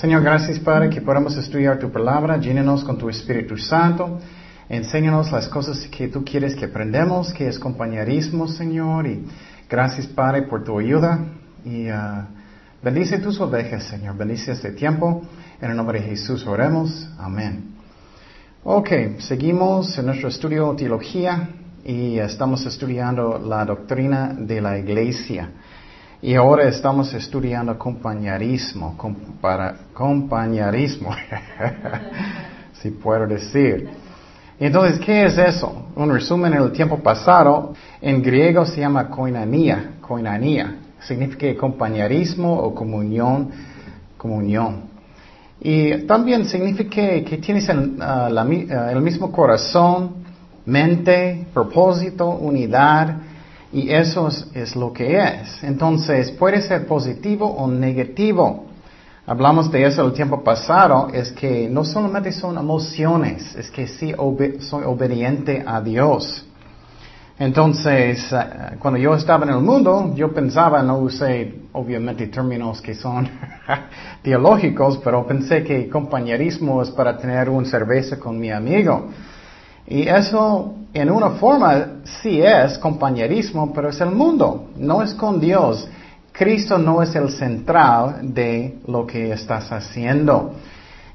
Señor, gracias Padre que podamos estudiar tu palabra, llénenos con tu Espíritu Santo, enséñanos las cosas que tú quieres que aprendamos, que es compañerismo, Señor, y gracias Padre por tu ayuda. Y uh, bendice tus ovejas, Señor, bendice este tiempo, en el nombre de Jesús oremos, amén. Ok, seguimos en nuestro estudio de teología y estamos estudiando la doctrina de la iglesia. Y ahora estamos estudiando compañerismo, para, compañerismo, si puedo decir. Entonces, ¿qué es eso? Un resumen en el tiempo pasado, en griego se llama koinonia, koinonia, significa compañerismo o comunión, comunión. Y también significa que tienes el, ah, el mismo corazón, mente, propósito, unidad, y eso es, lo que es. Entonces, puede ser positivo o negativo. Hablamos de eso el tiempo pasado, es que no solamente son emociones, es que sí soy obediente a Dios. Entonces, eh, cuando yo estaba en el mundo, yo pensaba, no usé obviamente términos que son teológicos, pero pensé que compañerismo es para tener un cerveza con mi amigo. Y eso en una forma sí es compañerismo, pero es el mundo, no es con Dios. Cristo no es el central de lo que estás haciendo.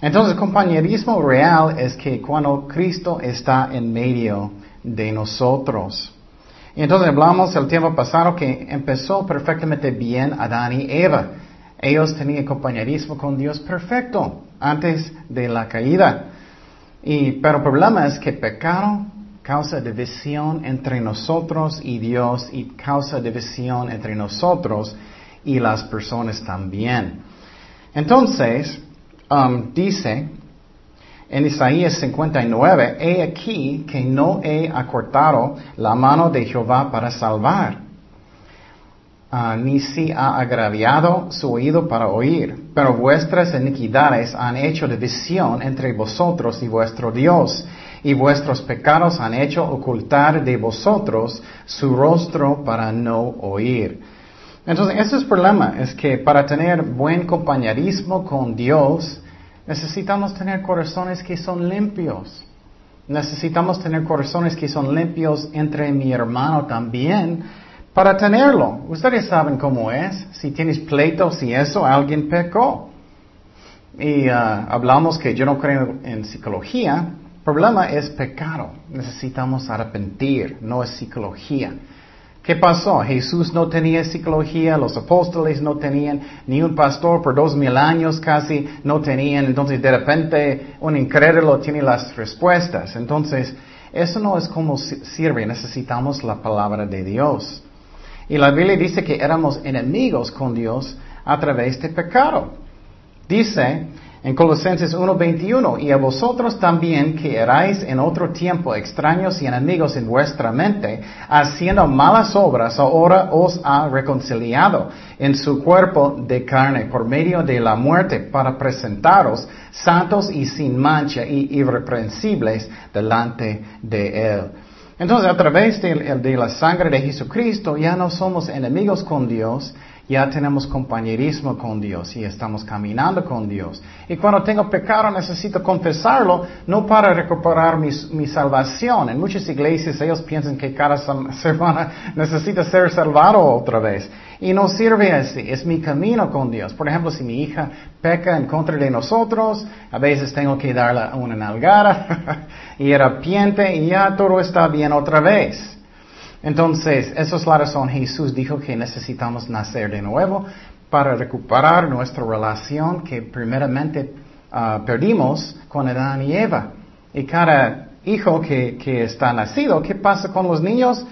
Entonces, compañerismo real es que cuando Cristo está en medio de nosotros. Y entonces hablamos el tiempo pasado que empezó perfectamente bien Adán y Eva. Ellos tenían compañerismo con Dios perfecto antes de la caída. Y, pero el problema es que pecado causa división entre nosotros y Dios y causa división entre nosotros y las personas también. Entonces, um, dice en Isaías 59, he aquí que no he acortado la mano de Jehová para salvar Ah, ni si ha agraviado su oído para oír, pero vuestras iniquidades han hecho división entre vosotros y vuestro Dios, y vuestros pecados han hecho ocultar de vosotros su rostro para no oír. Entonces, ese es el problema, es que para tener buen compañerismo con Dios, necesitamos tener corazones que son limpios. Necesitamos tener corazones que son limpios entre mi hermano también, para tenerlo. Ustedes saben cómo es. Si tienes pleitos y eso, alguien pecó. Y uh, hablamos que yo no creo en psicología. Problema es pecado. Necesitamos arrepentir, no es psicología. ¿Qué pasó? Jesús no tenía psicología, los apóstoles no tenían, ni un pastor por dos mil años casi no tenían. Entonces de repente un incrédulo tiene las respuestas. Entonces eso no es como sirve. Necesitamos la palabra de Dios. Y la Biblia dice que éramos enemigos con Dios a través de pecado. Dice en Colosenses 1:21, y a vosotros también que erais en otro tiempo extraños y enemigos en vuestra mente, haciendo malas obras, ahora os ha reconciliado en su cuerpo de carne por medio de la muerte para presentaros santos y sin mancha y irreprensibles delante de él. Entonces, a través de, la sangre de Jesucristo ya no somos enemigos con Dios, ya tenemos compañerismo con Dios y estamos caminando con Dios. Y cuando tengo pecado necesito confesarlo, no para recuperar mi, salvación. En muchas iglesias ellos piensan que cada semana necesita ser salvado otra vez. Y no sirve así, es mi camino con Dios. Por ejemplo, si mi hija peca en contra de nosotros, a veces tengo que darle una nalgada y arrepiente y ya todo está bien otra vez. Entonces, esa es la razón. Jesús dijo que necesitamos nacer de nuevo para recuperar nuestra relación que primeramente ah, perdimos con Adán y Eva. Y cada hijo que, está nacido, ¿qué pasa con los niños?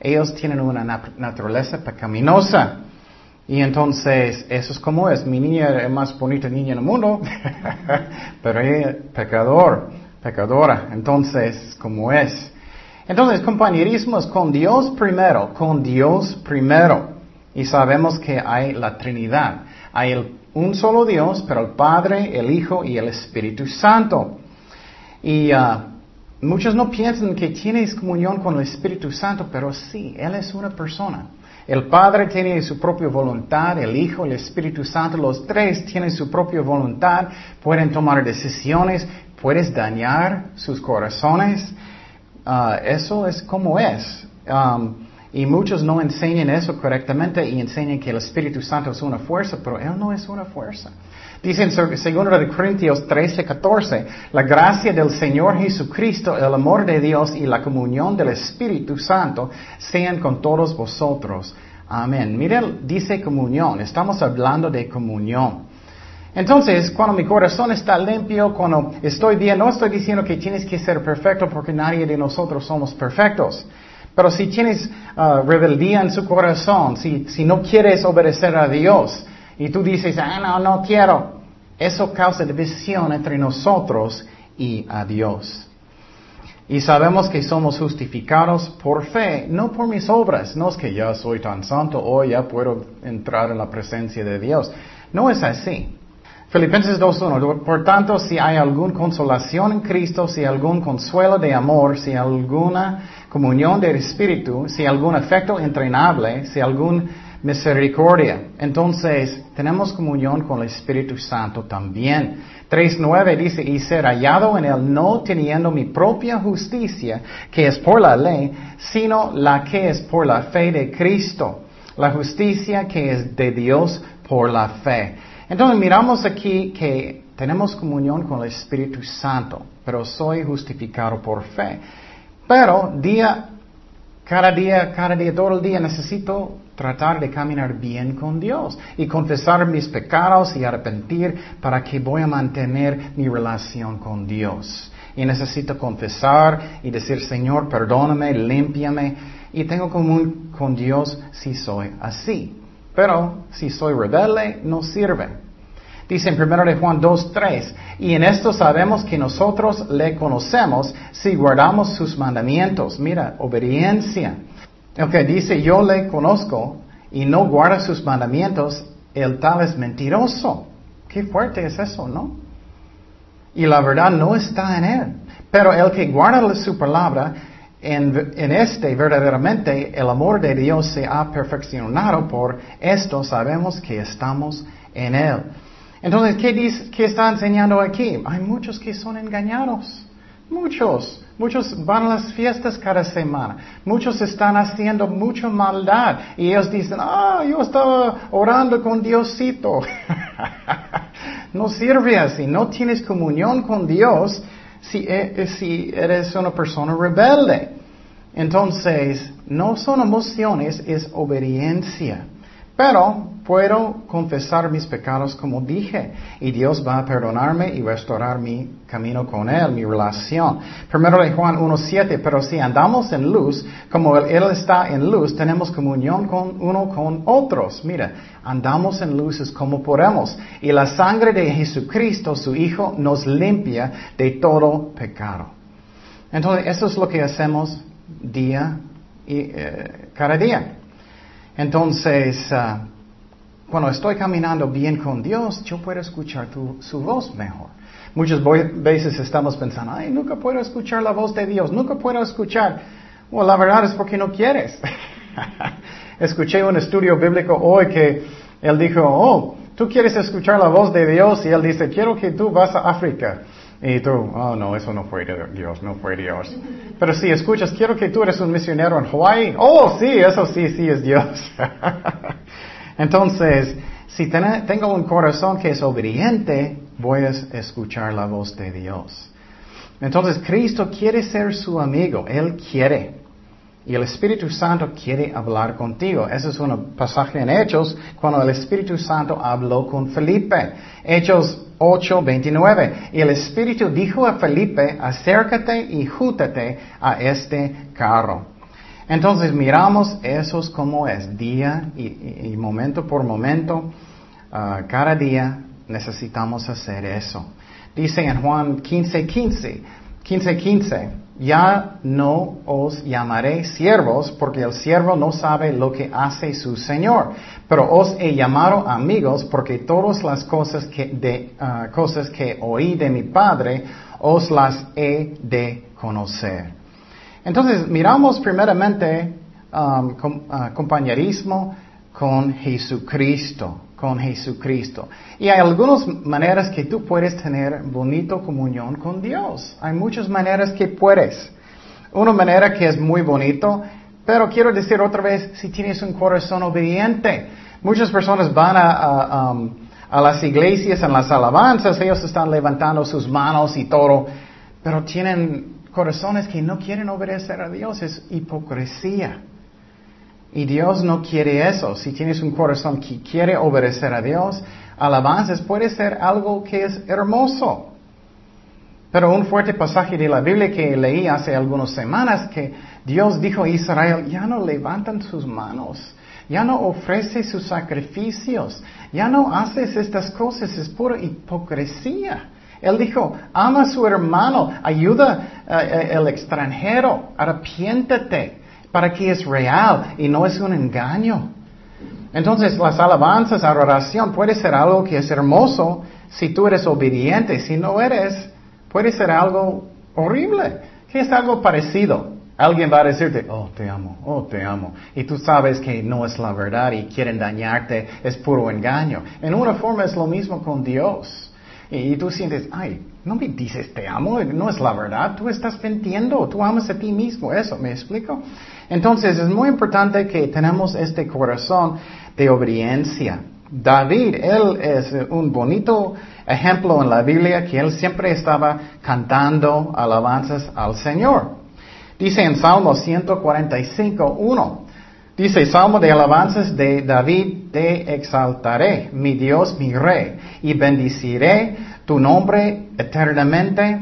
Ellos tienen una naturaleza pecaminosa. Y entonces, eso es como es. Mi niña es más bonita niña en el mundo, pero ella es pecador, pecadora. Entonces, como es. Entonces, compañerismo es con Dios primero, con Dios primero. Y sabemos que hay la Trinidad. Hay un solo Dios, pero el Padre, el Hijo y el Espíritu Santo. Y uh, muchos no piensan que tienes comunión con el Espíritu Santo, pero sí, Él es una persona. El Padre tiene su propia voluntad, el Hijo, el Espíritu Santo, los tres tienen su propia voluntad, pueden tomar decisiones, puedes dañar sus corazones. Ah, eso es como es. Um, y muchos no enseñan eso correctamente y enseñan que el Espíritu Santo es una fuerza, pero Él no es una fuerza. Dice en 2 Corintios 13, 14, la gracia del Señor Jesucristo, el amor de Dios y la comunión del Espíritu Santo sean con todos vosotros. Amén. Miren, dice comunión, estamos hablando de comunión. Entonces, cuando mi corazón está limpio, cuando estoy bien, no estoy diciendo que tienes que ser perfecto porque nadie de nosotros somos perfectos. Pero si tienes uh, rebeldía en su corazón, si, si no quieres obedecer a Dios y tú dices, ah, no, no quiero, eso causa división entre nosotros y a Dios. Y sabemos que somos justificados por fe, no por mis obras. No es que ya soy tan santo o ya puedo entrar en la presencia de Dios. No es así. Filipenses 2.1. Por tanto, si hay alguna consolación en Cristo, si algún consuelo de amor, si alguna comunión del Espíritu, si algún afecto entrenable, si algún misericordia. Entonces, tenemos comunión con el Espíritu Santo también. 3.9 dice, y ser hallado en él no teniendo mi propia justicia, que es por la ley, sino la que es por la fe de Cristo. La justicia que es de Dios por la fe. Entonces miramos aquí que tenemos comunión con el Espíritu Santo, pero soy justificado por fe. Pero día, cada día, cada día, todo el día necesito tratar de caminar bien con Dios y confesar mis pecados y arrepentir para que voy a mantener mi relación con Dios. Y necesito confesar y decir, Señor, perdóname, límpiame. Y tengo común con Dios si soy así. Pero si soy rebelde, no sirve. Dice en 1 de Juan 2.3, y en esto sabemos que nosotros le conocemos si guardamos sus mandamientos. Mira, obediencia. Ok, dice, yo le conozco y no guarda sus mandamientos, el tal es mentiroso. Qué fuerte es eso, ¿no? Y la verdad no está en él. Pero el que guarda su palabra, en, este verdaderamente el amor de Dios se ha perfeccionado, por esto sabemos que estamos en Él. Entonces, ¿qué, dice, ¿qué está enseñando aquí? Hay muchos que son engañados. Muchos. Muchos van a las fiestas cada semana. Muchos están haciendo mucha maldad. Y ellos dicen, ah, yo estaba orando con Diosito. no sirve así. No tienes comunión con Dios si, eh, si eres una persona rebelde. Entonces, no son emociones, es obediencia. Pero puedo confesar mis pecados como dije, y Dios va a perdonarme y restaurar mi camino con Él, mi relación. Primero de Juan 1.7, pero si andamos en luz, como él, está en luz, tenemos comunión con uno con otros. Mira, andamos en luz es como podemos. Y la sangre de Jesucristo, su Hijo, nos limpia de todo pecado. Entonces, eso es lo que hacemos día y eh, cada día. Entonces, ah, cuando estoy caminando bien con Dios, yo puedo escuchar su voz mejor. Muchas veces estamos pensando, ay, nunca puedo escuchar la voz de Dios, nunca puedo escuchar. Bueno, la verdad es porque no quieres. Escuché un estudio bíblico hoy que él dijo, oh, tú quieres escuchar la voz de Dios y él dice, quiero que tú vas a África. Y tú, oh no, eso no fue Dios, no fue Dios. Pero si escuchas, quiero que tú eres un misionero en Hawaii. Oh, sí, eso sí, sí es Dios. Entonces, si tengo un corazón que es obediente, voy a escuchar la voz de Dios. Entonces, Cristo quiere ser su amigo, Él quiere. Y el Espíritu Santo quiere hablar contigo. Ese es un pasaje en Hechos cuando el Espíritu Santo habló con Felipe. Hechos 8, 29. Y el Espíritu dijo a Felipe, acércate y jútate a este carro. Entonces miramos eso como es, día y, momento por momento, ah, cada día necesitamos hacer eso. Dice en Juan 15, 15, 15, 15, ya no os llamaré siervos porque el siervo no sabe lo que hace su Señor, pero os he llamado amigos porque todas las cosas que, de, ah, cosas que oí de mi Padre os las he de conocer. Entonces, miramos primeramente com- ah, compañerismo con Jesucristo, con Jesucristo. Y hay algunas maneras que tú puedes tener bonito comunión con Dios. Hay muchas maneras que puedes. Una manera que es muy bonito, pero quiero decir otra vez, si tienes un corazón obediente. Muchas personas van a, a, um, a las iglesias, en las alabanzas, ellos están levantando sus manos y todo, pero tienen corazones que no quieren obedecer a Dios, es hipocresía. Y Dios no quiere eso. Si tienes un corazón que quiere obedecer a Dios, alabanzas puede ser algo que es hermoso. Pero un fuerte pasaje de la Biblia que leí hace algunas semanas que Dios dijo a Israel, ya no levantan sus manos, ya no ofrece sus sacrificios, ya no haces estas cosas, es pura hipocresía. Él dijo, ama a su hermano, ayuda al extranjero, arrepiéntete para que es real y no es un engaño. Entonces, las alabanzas, adoración puede ser algo que es hermoso si tú eres obediente. Si no eres, puede ser algo horrible, que es algo parecido. Alguien va a decirte, oh, te amo, oh, te amo. Y tú sabes que no es la verdad y quieren dañarte, es puro engaño. En una forma es lo mismo con Dios. Y, tú sientes, ay, no me dices te amo, no es la verdad, tú estás mintiendo, tú amas a ti mismo, eso, ¿me explico? Entonces es muy importante que tenemos este corazón de obediencia. David, él es un bonito ejemplo en la Biblia que él siempre estaba cantando alabanzas al Señor. Dice en Salmo 145, 1, dice Salmo de alabanzas de David, te exaltaré, mi Dios, mi Rey, y bendiciré tu nombre eternamente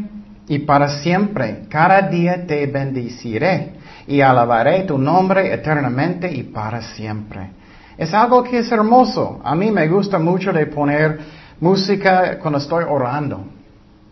y para siempre. Cada día te bendiciré y alabaré tu nombre eternamente y para siempre. Es algo que es hermoso. A mí me gusta mucho de poner música cuando estoy orando.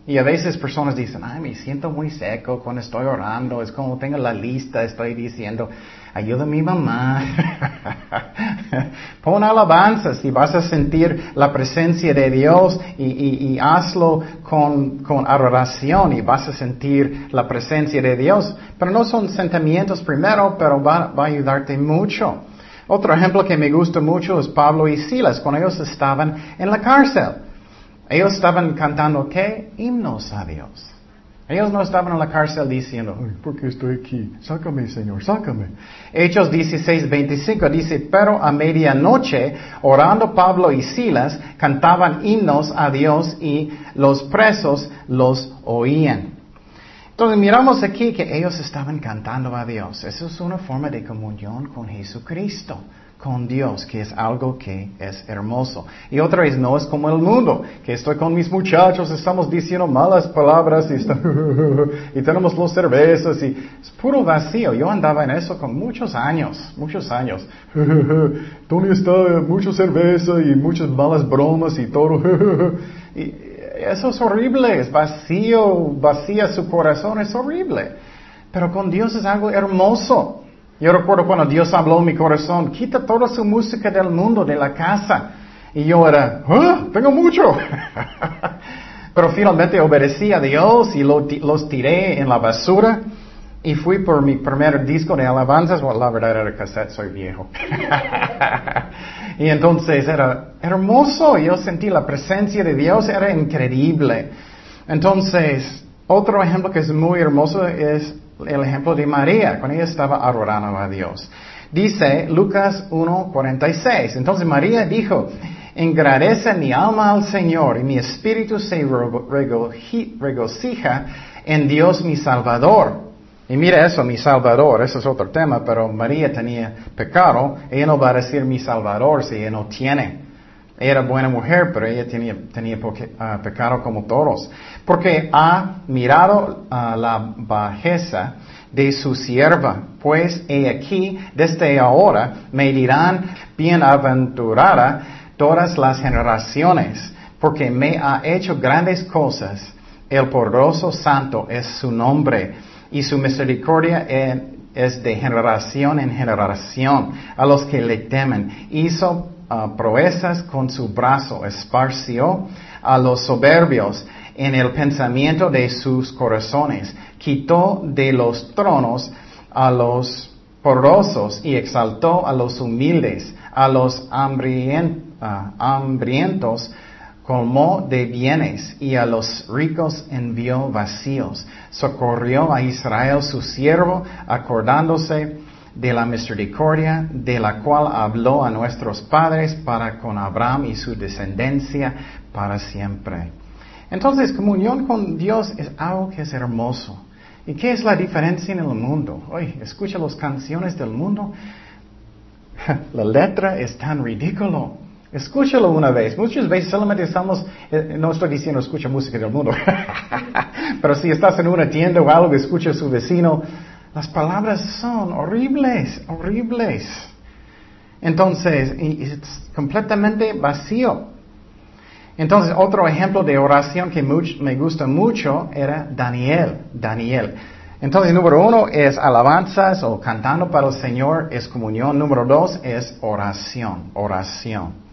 Y a veces personas dicen, ay, me siento muy seco cuando estoy orando, es como tengo la lista, estoy diciendo, ayuda mamá. Pon alabanzas y vas a sentir la presencia de Dios y, hazlo con, con adoración y vas a sentir la presencia de Dios. Pero no son sentimientos primero, pero va, va a ayudarte mucho. Otro ejemplo que me gusta mucho es Pablo y Silas, cuando ellos estaban en la cárcel. Ellos estaban cantando qué? Himnos a Dios. Ellos no estaban en la cárcel diciendo, ¿por qué estoy aquí? Sácame, Señor, sácame. Hechos 16, 25 dice, pero a medianoche, orando Pablo y Silas, cantaban himnos a Dios y los presos los oían. Entonces miramos aquí que ellos estaban cantando a Dios. Eso es una forma de comunión con Jesucristo con Dios, que es algo que es hermoso. Y otra vez, no es como el mundo, que estoy con mis muchachos, estamos diciendo malas palabras y, tenemos los cervezas y es puro vacío. Yo andaba en eso con muchos años, muchos años. Tony está mucha cerveza y muchas malas bromas y todo. eso es horrible, es vacío, vacía su corazón, es horrible. Pero con Dios es algo hermoso. Yo recuerdo cuando Dios habló en mi corazón, quita toda su música del mundo, de la casa. Y yo era, ¿Ah? tengo mucho. Pero finalmente obedecí a Dios y los tiré en la basura. Y fui por mi primer disco de alabanzas. Bueno, la verdad era cassette, soy viejo. y entonces era hermoso. Yo sentí la presencia de Dios, era increíble. Entonces, otro ejemplo que es muy hermoso es el ejemplo de María, cuando ella estaba adorando a Dios. Dice Lucas 1.46. Entonces María dijo, engrandece mi alma al Señor y mi espíritu se regocija en Dios mi Salvador. Y mira eso, mi Salvador, eso es otro tema, pero María tenía pecado, ella no va a decir mi Salvador si ella no tiene. Era buena mujer, pero ella tenía, tenía ah, pecado como todos. Porque ha mirado a la bajeza de su sierva. Pues he aquí, desde ahora me dirán bienaventurada todas las generaciones, porque me ha hecho grandes cosas. El poderoso santo es su nombre y su misericordia es de generación en generación a los que le temen. Hizo proezas con su brazo, esparció a los soberbios en el pensamiento de sus corazones, quitó de los tronos a los porosos y exaltó a los humildes, a los ah, hambrientos colmó de bienes y a los ricos envió vacíos. Socorrió a Israel su siervo, acordándose de la misericordia de la cual habló a nuestros padres para con Abraham y su descendencia para siempre. Entonces, comunión con Dios es algo que es hermoso. ¿Y qué es la diferencia en el mundo? Oye, escucha las canciones del mundo. La letra es tan ridículo. Escúchalo una vez. Muchas veces solamente estamos, eh, no estoy diciendo escucha música del mundo, pero si estás en una tienda o algo, escucha a su vecino, las palabras son horribles, horribles. Entonces, es completamente vacío. Entonces, otro ejemplo de oración que me gusta mucho era Daniel. Daniel. Entonces, número uno es alabanzas o cantando para el Señor, es comunión. Número dos es oración, oración.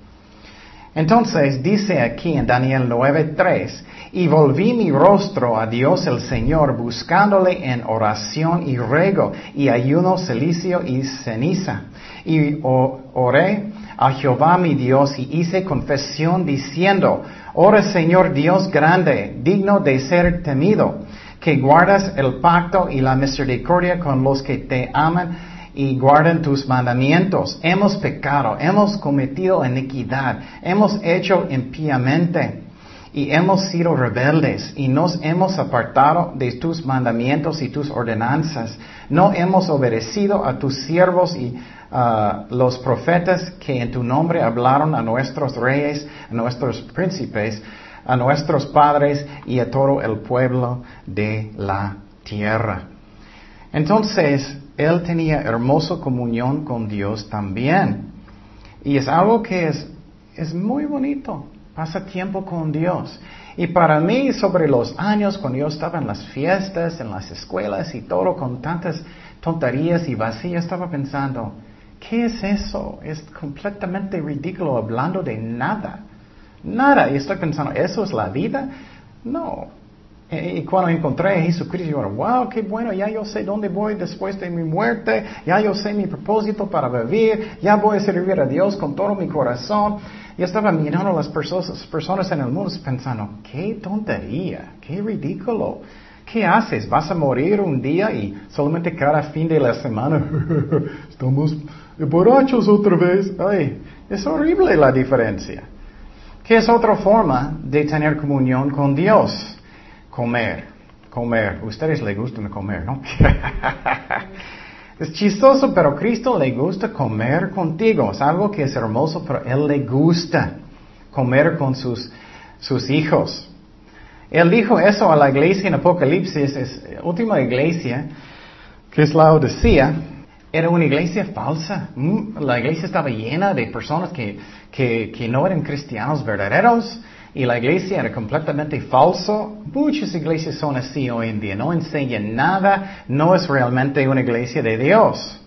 Entonces dice aquí en Daniel 9:3, y volví mi rostro a Dios el Señor, buscándole en oración y rego, y ayuno, celicio y ceniza. Y oré a Jehová mi Dios y hice confesión diciendo, Ora Señor Dios grande, digno de ser temido, que guardas el pacto y la misericordia con los que te aman y guardan tus mandamientos. Hemos pecado, hemos cometido iniquidad, hemos hecho impíamente y hemos sido rebeldes y nos hemos apartado de tus mandamientos y tus ordenanzas. No hemos obedecido a tus siervos y uh, los profetas que en tu nombre hablaron a nuestros reyes, a nuestros príncipes, a nuestros padres y a todo el pueblo de la tierra. Entonces, él tenía hermosa comunión con Dios también. Y es algo que es, es muy bonito. Pasa tiempo con Dios. Y para mí, sobre los años, cuando yo estaba en las fiestas, en las escuelas y todo, con tantas tonterías y vacías, estaba pensando, ¿qué es eso? Es completamente ridículo hablando de nada. Nada. Y estoy pensando, ¿eso es la vida? No, y cuando encontré a Jesucristo, yo, wow, qué bueno, ya yo sé dónde voy después de mi muerte, ya yo sé mi propósito para vivir, ya voy a servir a Dios con todo mi corazón. Y estaba mirando a las personas, personas en el mundo pensando, qué tontería, qué ridículo. ¿Qué haces? ¿Vas a morir un día y solamente cada fin de la semana estamos borrachos otra vez? Ay, es horrible la diferencia. ¿Qué es otra forma de tener comunión con Dios? Comer, comer. Ustedes le gustan comer, ¿no? es chistoso, pero Cristo le gusta comer contigo. Es algo que es hermoso, pero Él le gusta comer con sus, sus hijos. Él dijo eso a la iglesia en Apocalipsis, es última iglesia, que es la Odisea, era una iglesia falsa. Mm, la iglesia estaba llena de personas que, que, que no eran cristianos verdaderos y la iglesia era completamente falso. Muchas iglesias son así hoy en día, no enseñan nada, no es realmente una iglesia de Dios.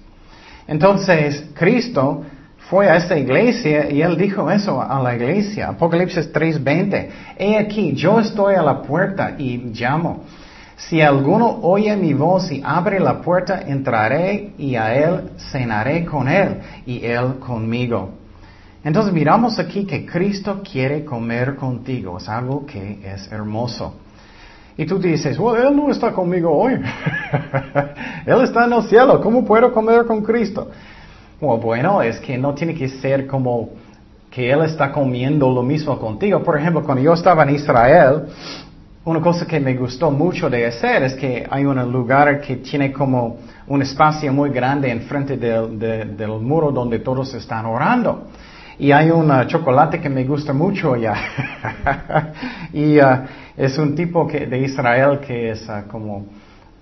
Entonces, Cristo fue a esta iglesia y él dijo eso a la iglesia, Apocalipsis 3:20, he aquí, yo estoy a la puerta y llamo. Si alguno oye mi voz y abre la puerta, entraré y a él cenaré con él y él conmigo. Entonces miramos aquí que Cristo quiere comer contigo, es algo que es hermoso. Y tú dices, bueno, Él no está conmigo hoy. él está en el cielo, ¿cómo puedo comer con Cristo? bueno, es que no tiene que ser como que Él está comiendo lo mismo contigo. Por ejemplo, cuando yo estaba en Israel, una cosa que me gustó mucho de hacer es que hay un lugar que tiene como un espacio muy grande enfrente del, del muro donde todos están orando. Y hay un chocolate que me gusta mucho ya. y uh, es un tipo de Israel que es uh, como,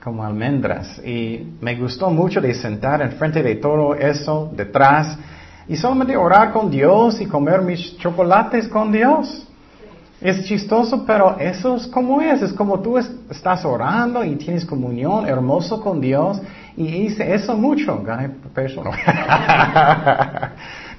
como almendras. Y me gustó mucho de sentar enfrente de todo eso, detrás, y solamente orar con Dios y comer mis chocolates con Dios. Es chistoso, pero eso es como es. Es como tú estás orando y tienes comunión hermoso con Dios. Y hice eso mucho. Peso.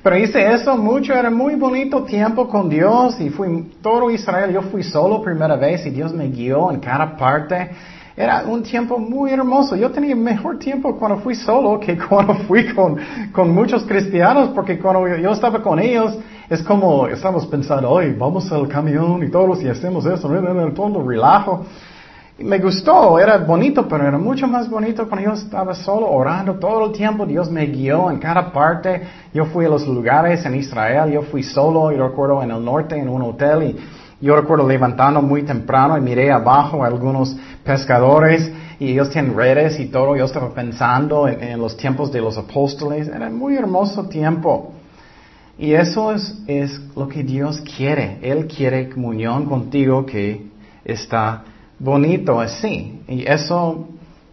Pero hice eso mucho, era muy bonito tiempo con Dios y fui todo Israel, yo fui solo primera vez y Dios me guió en cada parte. Era un tiempo muy hermoso. Yo tenía mejor tiempo cuando fui solo que cuando fui con, con muchos cristianos, porque cuando yo estaba con ellos, es como estamos pensando, hoy vamos al camión y todos y hacemos eso, todo relajo. Y me gustó, era bonito, pero era mucho más bonito cuando yo estaba solo orando todo el tiempo. Dios me guió en cada parte. Yo fui a los lugares en Israel, yo fui solo, yo recuerdo en el norte en un hotel y yo recuerdo levantando muy temprano y miré abajo a algunos pescadores y ellos tienen redes y todo. Yo estaba pensando en, los tiempos de los apóstoles. Era muy hermoso tiempo. Y eso es, es lo que Dios quiere. Él quiere comunión contigo que está bonito así. Y eso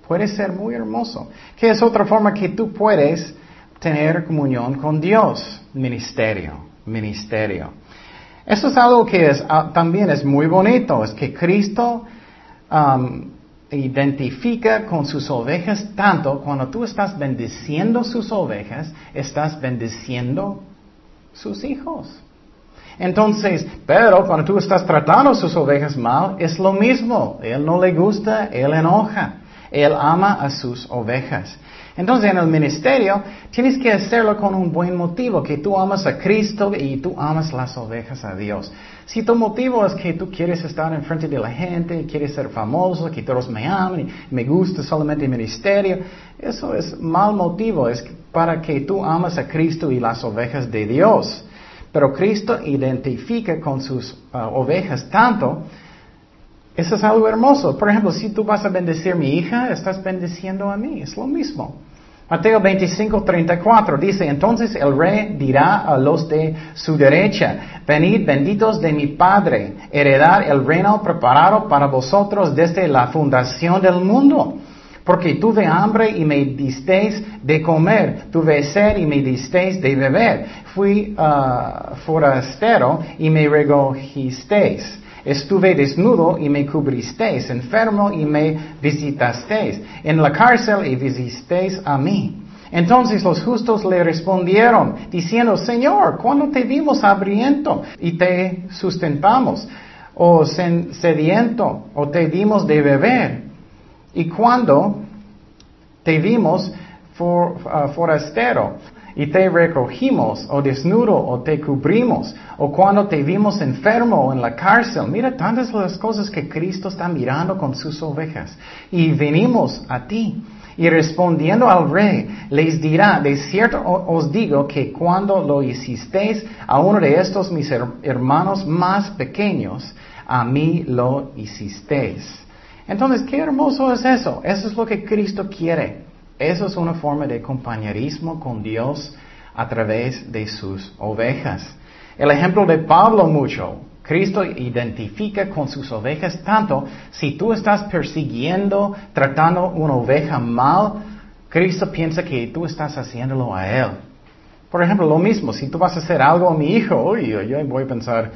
puede ser muy hermoso. Que es otra forma que tú puedes tener comunión con Dios. Ministerio, ministerio. Eso es algo que es, ah, también es muy bonito, es que Cristo identifica con sus ovejas tanto, cuando tú estás bendiciendo sus ovejas, estás bendiciendo sus hijos. Entonces, pero cuando tú estás tratando sus ovejas mal, es lo mismo. Él no le gusta, él enoja. Él ama a sus ovejas. Entonces en el ministerio tienes que hacerlo con un buen motivo, que tú amas a Cristo y tú amas las ovejas a Dios. Si tu motivo es que tú quieres estar en frente de la gente, quieres ser famoso, que todos me amen, y me gusta solamente el ministerio, eso es mal motivo, es para que tú amas a Cristo y las ovejas de Dios. Pero Cristo identifica con sus uh, ovejas tanto eso es algo hermoso. Por ejemplo, si tú vas a bendecir mi hija, estás bendiciendo a mí. Es lo mismo. Mateo 25, 34 dice, entonces el rey dirá a los de su derecha, venid benditos de mi Padre, heredar el reino preparado para vosotros desde la fundación del mundo. Porque tuve hambre y me disteis de comer, tuve sed y me disteis de beber, fui uh, forastero y me recogisteis Estuve desnudo y me cubristeis, enfermo y me visitasteis, en la cárcel y visisteis a mí. Entonces los justos le respondieron, diciendo, Señor, ¿cuándo te vimos hambriento y te sustentamos? ¿O sediento o te dimos de beber? ¿Y cuándo te vimos uh, forastero? y te recogimos, o desnudo, o te cubrimos, o cuando te vimos enfermo o en la cárcel. Mira tantas las cosas que Cristo está mirando con sus ovejas. Y venimos a ti. Y respondiendo al rey, les dirá, de cierto os digo que cuando lo hicisteis a uno de estos mis hermanos más pequeños, a mí lo hicisteis. Entonces, qué hermoso es eso. Eso es lo que Cristo quiere. Eso es una forma de compañerismo con Dios a través de sus ovejas. El ejemplo de Pablo mucho. Cristo identifica con sus ovejas tanto, si tú estás persiguiendo, tratando una oveja mal, Cristo piensa que tú estás haciéndolo a Él. Por ejemplo, lo mismo, si tú vas a hacer algo a mi hijo, uy, yo voy a pensar,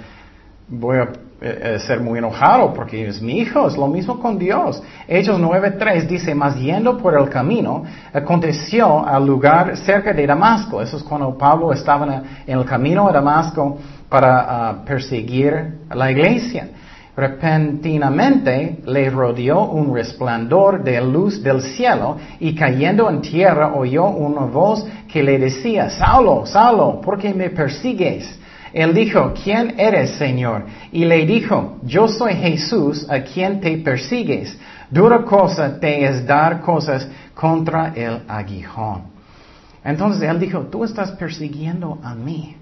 voy a eh, eh, ser muy enojado porque es mi hijo, es lo mismo con Dios. Hechos 9.3 dice, mas yendo por el camino, aconteció al lugar cerca de Damasco. Eso es cuando Pablo estaba en el camino a Damasco para ah, perseguir a la iglesia. Repentinamente le rodeó un resplandor de luz del cielo y cayendo en tierra oyó una voz que le decía, Saulo, Saulo, ¿por qué me persigues? Él dijo, ¿quién eres, Señor? Y le dijo, yo soy Jesús a quien te persigues. Dura cosa te es dar cosas contra el aguijón. Entonces él dijo, tú estás persiguiendo a mí.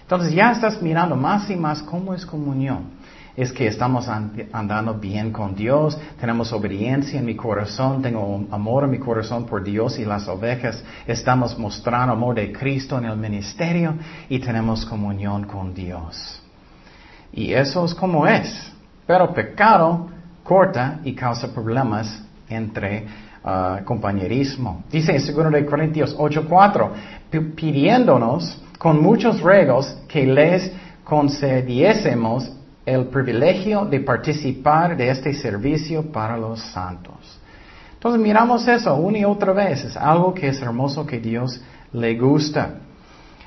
Entonces ya estás mirando más y más cómo es comunión es que estamos andando bien con Dios, tenemos obediencia en mi corazón, tengo amor en mi corazón por Dios y las ovejas, estamos mostrando amor de Cristo en el ministerio y tenemos comunión con Dios. Y eso es como es. Pero pecado corta y causa problemas entre uh, compañerismo. Dice en 2 Corintios 8:4, pidiéndonos con muchos regos que les concediésemos el privilegio de participar de este servicio para los santos. Entonces miramos eso una y otra vez, es algo que es hermoso que Dios le gusta.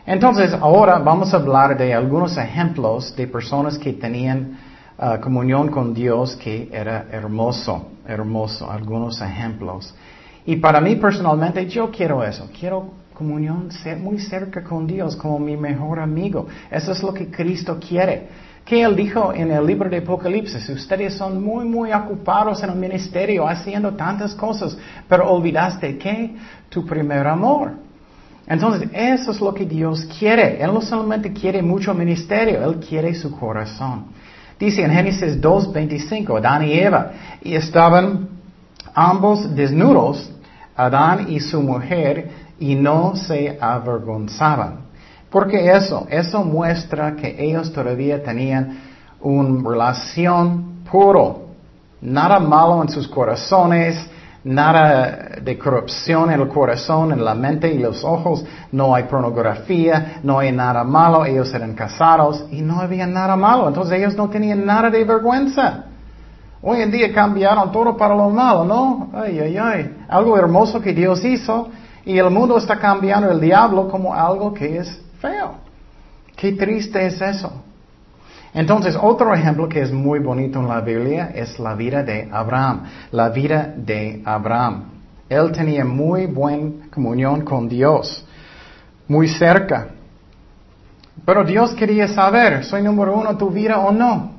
Entonces ahora vamos a hablar de algunos ejemplos de personas que tenían uh, comunión con Dios que era hermoso, hermoso, algunos ejemplos. Y para mí personalmente yo quiero eso, quiero comunión muy cerca con Dios como mi mejor amigo. Eso es lo que Cristo quiere. Que Él dijo en el libro de Apocalipsis, ustedes son muy, muy ocupados en el ministerio, haciendo tantas cosas, pero olvidaste que tu primer amor. Entonces, eso es lo que Dios quiere. Él no solamente quiere mucho ministerio, Él quiere su corazón. Dice en Génesis 2.25, Adán y Eva, y estaban ambos desnudos, Adán y su mujer, y no se avergonzaban. Porque eso, eso muestra que ellos todavía tenían una relación puro, nada malo en sus corazones, nada de corrupción en el corazón, en la mente y los ojos, no hay pornografía, no hay nada malo, ellos eran casados y no había nada malo, entonces ellos no tenían nada de vergüenza. Hoy en día cambiaron todo para lo malo, ¿no? Ay, ay, ay. Algo hermoso que Dios hizo y el mundo está cambiando el diablo como algo que es Qué triste es eso. Entonces, otro ejemplo que es muy bonito en la Biblia es la vida de Abraham. La vida de Abraham. Él tenía muy buena comunión con Dios, muy cerca. Pero Dios quería saber, ¿soy número uno tu vida o no?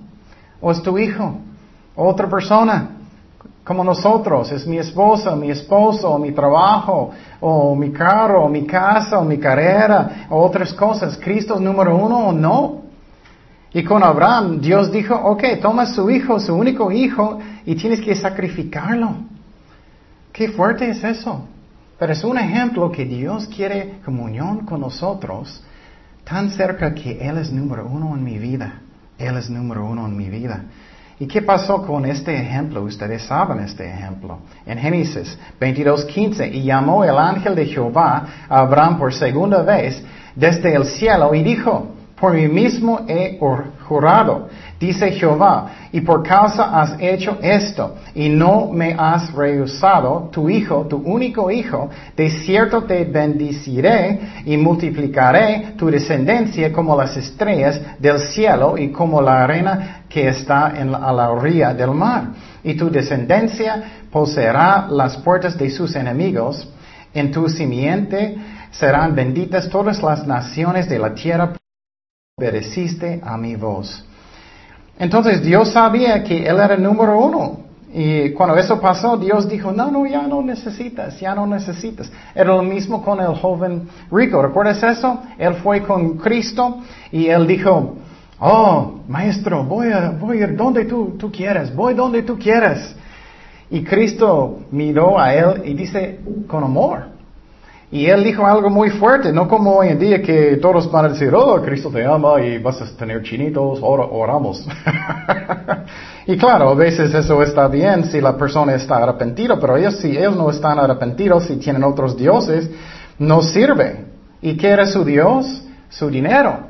¿O es tu hijo? ¿Otra persona? Como nosotros, es mi esposa, mi esposo, mi trabajo, o mi carro, o mi casa, o mi carrera, o otras cosas. ¿Cristo es número uno o no? Y con Abraham, Dios dijo, ok, toma su hijo, su único hijo, y tienes que sacrificarlo. Qué fuerte es eso. Pero es un ejemplo que Dios quiere comunión con nosotros tan cerca que Él es número uno en mi vida. Él es número uno en mi vida. ¿Y qué pasó con este ejemplo? Ustedes saben este ejemplo. En Génesis 22:15, y llamó el ángel de Jehová a Abraham por segunda vez desde el cielo y dijo, por mí mismo he jurado, dice Jehová, y por causa has hecho esto, y no me has rehusado tu hijo, tu único hijo, de cierto te bendiciré y multiplicaré tu descendencia como las estrellas del cielo y como la arena que está en a la orilla del mar. Y tu descendencia poseerá las puertas de sus enemigos, en tu simiente serán benditas todas las naciones de la tierra obedeciste a mi voz. Entonces Dios sabía que Él era el número uno. Y cuando eso pasó, Dios dijo, no, no, ya no necesitas, ya no necesitas. Era lo mismo con el joven rico. ¿Recuerdas eso? Él fue con Cristo y él dijo, oh, maestro, voy a, voy a ir donde tú, tú quieras, voy donde tú quieras. Y Cristo miró a él y dice, con amor, y él dijo algo muy fuerte, no como hoy en día que todos van a decir, oh, Cristo te ama y vas a tener chinitos, oramos. y claro, a veces eso está bien si la persona está arrepentida, pero ellos, si ellos no están arrepentidos, si tienen otros dioses, no sirve. ¿Y qué era su Dios? Su dinero.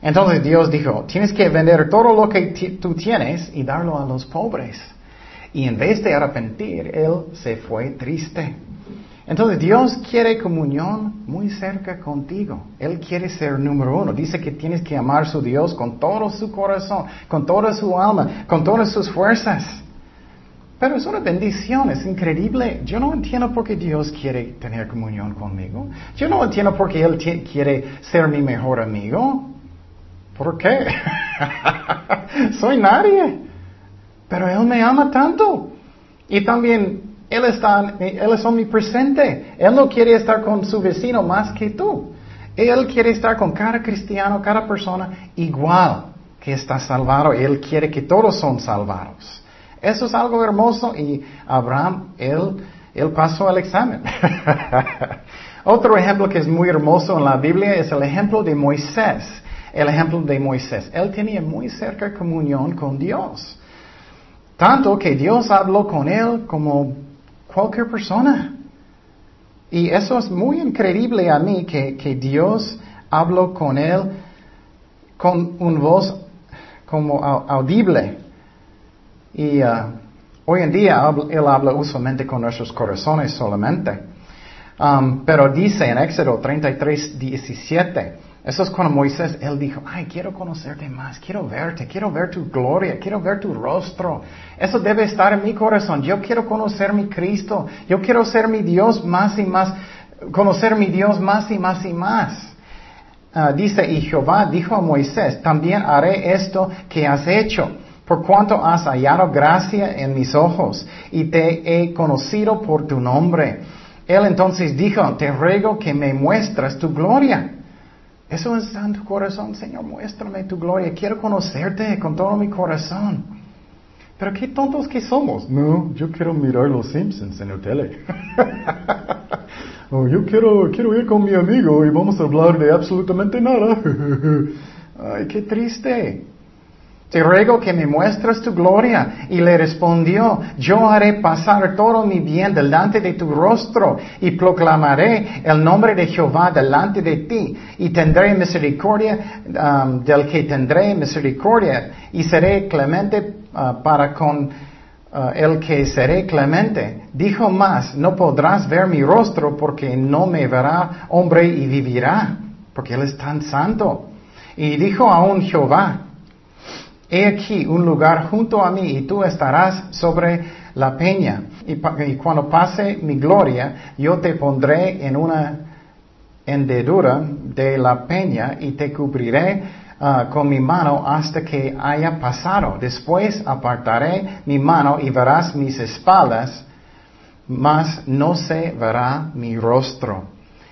Entonces Dios dijo, tienes que vender todo lo que tú tienes y darlo a los pobres. Y en vez de arrepentir, él se fue triste. Entonces Dios quiere comunión muy cerca contigo. Él quiere ser número uno. Dice que tienes que amar a su Dios con todo su corazón, con toda su alma, con todas sus fuerzas. Pero es una bendición, es increíble. Yo no entiendo por qué Dios quiere tener comunión conmigo. Yo no entiendo por qué Él quiere ser mi mejor amigo. ¿Por qué? Soy nadie. Pero Él me ama tanto. Y también él, está, él es omnipresente. Él no quiere estar con su vecino más que tú. Él quiere estar con cada cristiano, cada persona igual que está salvado. Él quiere que todos son salvados. Eso es algo hermoso y Abraham, él, él pasó el examen. Otro ejemplo que es muy hermoso en la Biblia es el ejemplo de Moisés. El ejemplo de Moisés. Él tenía muy cerca comunión con Dios. Tanto que Dios habló con él como cualquier persona. Y eso es muy increíble a mí que, Dios habló con él con una voz como audible. Y uh, hoy en día él habla usualmente con nuestros corazones solamente. Um, pero dice en Éxodo 33, 17, Eso es cuando Moisés, él dijo, ay, quiero conocerte más, quiero verte, quiero ver tu gloria, quiero ver tu rostro. Eso debe estar en mi corazón. Yo quiero conocer mi Cristo. Yo quiero ser mi Dios más y más, conocer mi Dios más y más y más. Ah, dice, y Jehová dijo a Moisés, también haré esto que has hecho, por cuanto has hallado gracia en mis ojos, y te he conocido por tu nombre. Él entonces dijo, te ruego que me muestras tu gloria. Eso es en tu corazón, Señor, muéstrame tu gloria. Quiero conocerte con todo mi corazón. Pero qué tontos que somos. No, yo quiero mirar los Simpsons en el tele. oh, yo quiero, quiero ir con mi amigo y vamos a hablar de absolutamente nada. Ay, qué triste. Te ruego que me muestres tu gloria. Y le respondió, yo haré pasar todo mi bien delante de tu rostro y proclamaré el nombre de Jehová delante de ti y tendré misericordia um, del que tendré misericordia y seré clemente uh, para con uh, el que seré clemente. Dijo más, no podrás ver mi rostro porque no me verá hombre y vivirá, porque él es tan santo. Y dijo aún Jehová, He aquí un lugar junto a mí y tú estarás sobre la peña. Y, cuando pase mi gloria, yo te pondré en una hendedura de la peña y te cubriré ah, con mi mano hasta que haya pasado. Después apartaré mi mano y verás mis espaldas, mas no se verá mi rostro.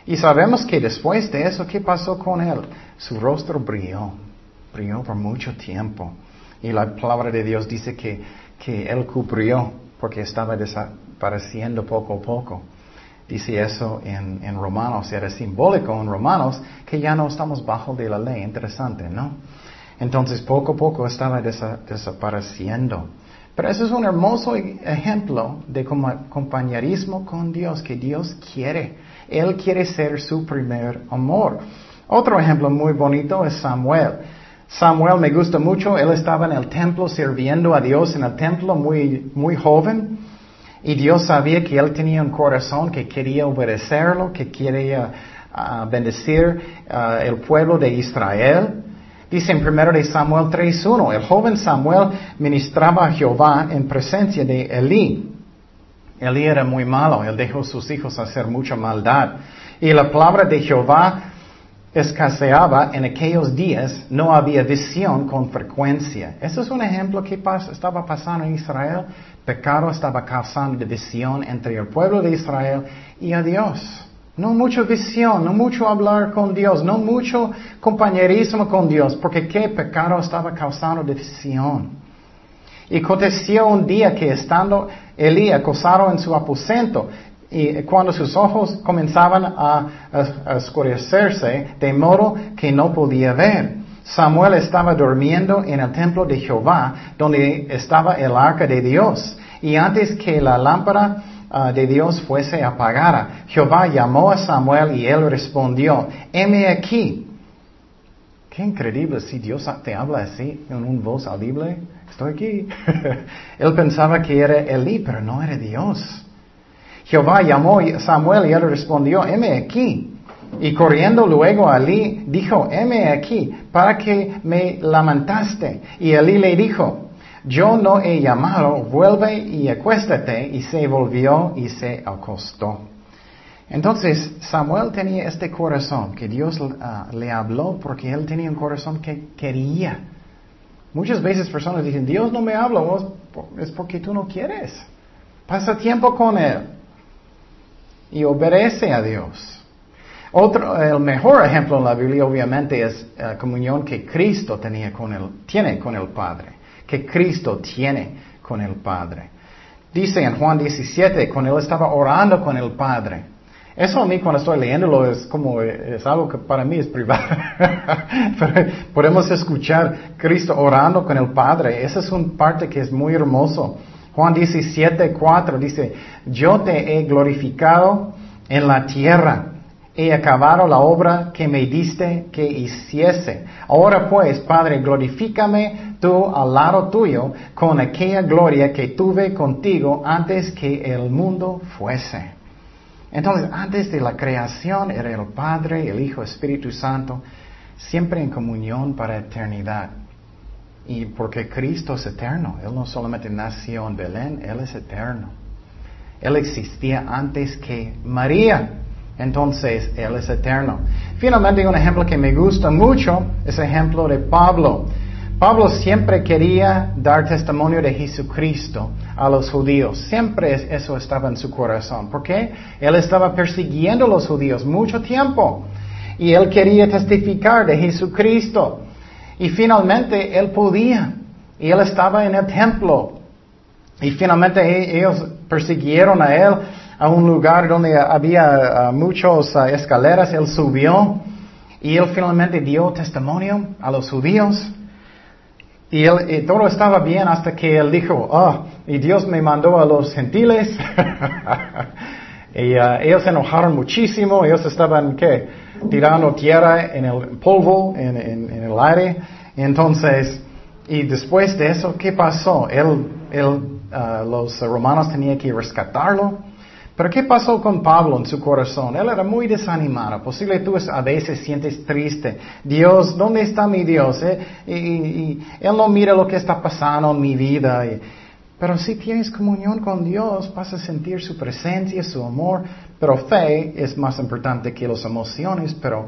Y sabemos que después de eso, ¿qué pasó con él? Su rostro brilló brilló por mucho tiempo. Y la palabra de Dios dice que, que Él cubrió porque estaba desapareciendo poco a poco. Dice eso en, en, Romanos, era simbólico en Romanos que ya no estamos bajo de la ley. Interesante, ¿no? Entonces poco a poco estaba desapareciendo. Pero eso es un hermoso ejemplo de compañerismo con Dios, que Dios quiere. Él quiere ser su primer amor. Otro ejemplo muy bonito es Samuel. Samuel me gusta mucho, él estaba en el templo sirviendo a Dios en el templo muy, muy joven y Dios sabía que él tenía un corazón que quería obedecerlo, que quería ah, bendecir ah, el pueblo de Israel. Dice en 1 de Samuel 3.1, el joven Samuel ministraba a Jehová en presencia de Elí. Elí era muy malo, él dejó a sus hijos hacer mucha maldad. Y la palabra de Jehová escaseaba en aquellos días, no había visión con frecuencia. Eso es un ejemplo que estaba pasando en Israel. Pecado estaba causando división entre el pueblo de Israel y a Dios. No mucha visión, no mucho hablar con Dios, no mucho compañerismo con Dios, porque qué pecado estaba causando división. Y aconteció un día que estando Elí acosado en su aposento, y cuando sus ojos comenzaban a, oscurecerse de modo que no podía ver. Samuel estaba durmiendo en el templo de Jehová, donde estaba el arca de Dios. Y antes que la lámpara ah, de Dios fuese apagada, Jehová llamó a Samuel y él respondió, heme aquí. Qué increíble si Dios te habla así, en una voz audible. Estoy aquí. él pensaba que era Elí, pero no era Dios. Jehová llamó a Samuel y él respondió, heme aquí. Y corriendo luego a Elí, dijo, heme aquí, para que me lamentaste. Y Elí le dijo, yo no he llamado, vuelve y acuéstate. Y se volvió y se acostó. Entonces Samuel tenía este corazón que Dios ah, le habló porque él tenía un corazón que quería. Muchas veces personas dicen, Dios no me habla, es porque tú no quieres. Pasa tiempo con Él y obedece a Dios. Otro, el mejor ejemplo en la Biblia obviamente es la comunión que Cristo tenía con el, tiene con el Padre, que Cristo tiene con el Padre. Dice en Juan 17, cuando él estaba orando con el Padre. Eso a mí cuando estoy leyéndolo es como, es algo que para mí es privado. Pero podemos escuchar Cristo orando con el Padre. Esa es una parte que es muy hermoso. Juan 17, 4 dice, yo te he glorificado en la tierra, he acabado la obra que me diste que hiciese. Ahora pues, Padre, glorifícame tú al lado tuyo con aquella gloria que tuve contigo antes que el mundo fuese. Entonces, antes de la creación era el Padre, el Hijo, Espíritu Santo. siempre en comunión para eternidad. Y porque Cristo es eterno, Él no solamente nació en Belén, Él es eterno. Él existía antes que María, entonces Él es eterno. Finalmente, un ejemplo que me gusta mucho es el ejemplo de Pablo. Pablo siempre quería dar testimonio de Jesucristo a los judíos. Siempre eso estaba en su corazón. ¿Por qué? Él estaba persiguiendo a los judíos mucho tiempo. Y él quería testificar de Jesucristo. Y finalmente él podía. Y él estaba en el templo. Y finalmente e-, ellos persiguieron a él a un lugar donde había uh, muchas uh, escaleras. Él subió. Y él finalmente dio testimonio a los judíos. Y, él, todo estaba bien hasta que él dijo, oh, y Dios me mandó a los gentiles. y uh, ellos se enojaron muchísimo, ellos estaban, ¿qué? Tirando tierra en el polvo, en, el aire. Entonces, y después de eso, ¿qué pasó? Él, él, uh, los romanos tenían que rescatarlo. Pero ¿qué pasó con Pablo en su corazón? Él era muy desanimado. Posible tú a veces sientes triste. Dios, ¿dónde está mi Dios? Eh, y, él no mira lo que está pasando en mi vida. pero si tienes comunión con Dios, vas a sentir su presencia, su amor. Pero fe es más importante que las emociones, pero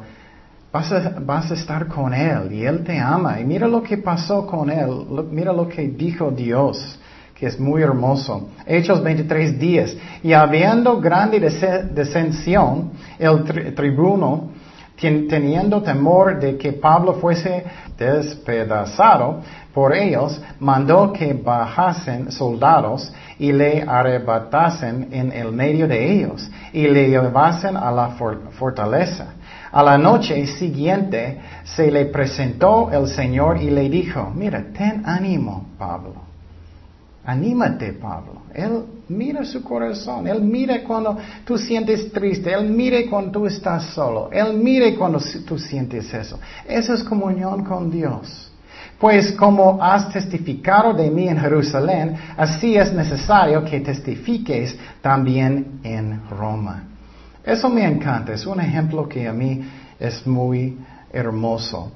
vas a, estar con Él y Él te ama. Y mira lo que pasó con Él. Mira lo que dijo Dios que es muy hermoso. Hechos 23 días. Y habiendo grande descensión, el tribuno, teniendo temor de que Pablo fuese despedazado por ellos, mandó que bajasen soldados y le arrebatasen en el medio de ellos y le llevasen a la fortaleza. A la noche siguiente se le presentó el Señor y le dijo, mira, ten ánimo, Pablo Anímate, Pablo. Él mira su corazón. Él mira cuando tú sientes triste. Él mira cuando tú estás solo. Él mira cuando tú sientes eso. Eso es comunión con Dios. Pues como has testificado de mí en Jerusalén, así es necesario que testifiques también en Roma. Eso me encanta. Es un ejemplo que a mí es muy hermoso.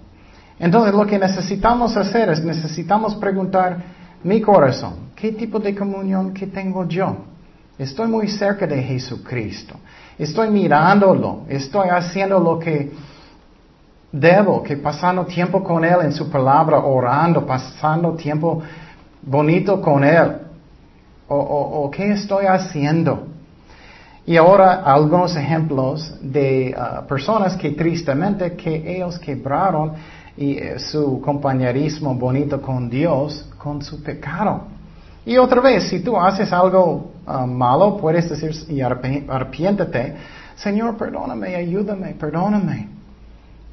Entonces lo que necesitamos hacer es necesitamos preguntar mi corazón. ¿Qué tipo de comunión que tengo yo? Estoy muy cerca de Jesucristo. Estoy mirándolo. Estoy haciendo lo que debo, que pasando tiempo con Él en su palabra, orando, pasando tiempo bonito con Él. O, qué estoy haciendo. Y ahora algunos ejemplos de uh, personas que tristemente que ellos quebraron y, su compañerismo bonito con Dios con su pecado. Y otra vez, si tú haces algo ah, malo, puedes decir y arrepiéntete, Señor, perdóname, ayúdame, perdóname.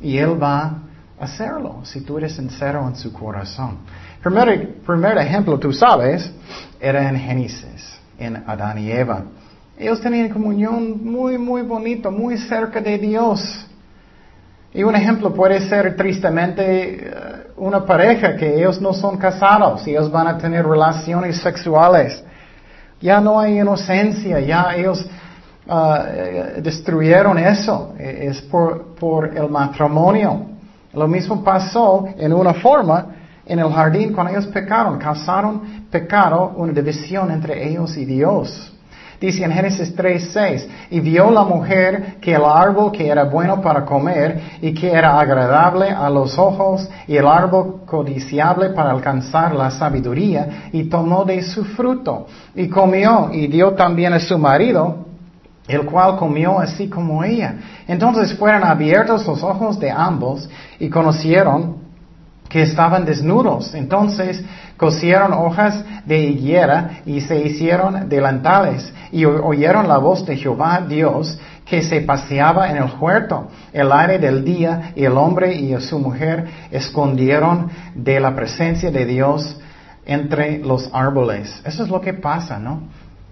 Y Él va a hacerlo si tú eres sincero en su corazón. Primer, primer ejemplo, tú sabes, era en Génesis, en Adán y Eva. Ellos tenían comunión muy, muy bonito, muy cerca de Dios. Y un ejemplo puede ser tristemente eh, una pareja que ellos no son casados y ellos van a tener relaciones sexuales. Ya no hay inocencia, ya ellos ah, eh, destruyeron eso. E, es por, por el matrimonio. Lo mismo pasó en una forma en el jardín cuando ellos pecaron. Causaron pecado, una división entre ellos y Dios. Dice en Génesis 3:6, y vio la mujer que el árbol que era bueno para comer y que era agradable a los ojos y el árbol codiciable para alcanzar la sabiduría y tomó de su fruto y comió y dio también a su marido el cual comió así como ella. Entonces fueron abiertos los ojos de ambos y conocieron que estaban desnudos. Entonces cosieron hojas de higuera y se hicieron delantales y oyeron la voz de Jehová Dios que se paseaba en el huerto el aire del día y el hombre y su mujer escondieron de la presencia de Dios entre los árboles. Eso es lo que pasa, ¿no?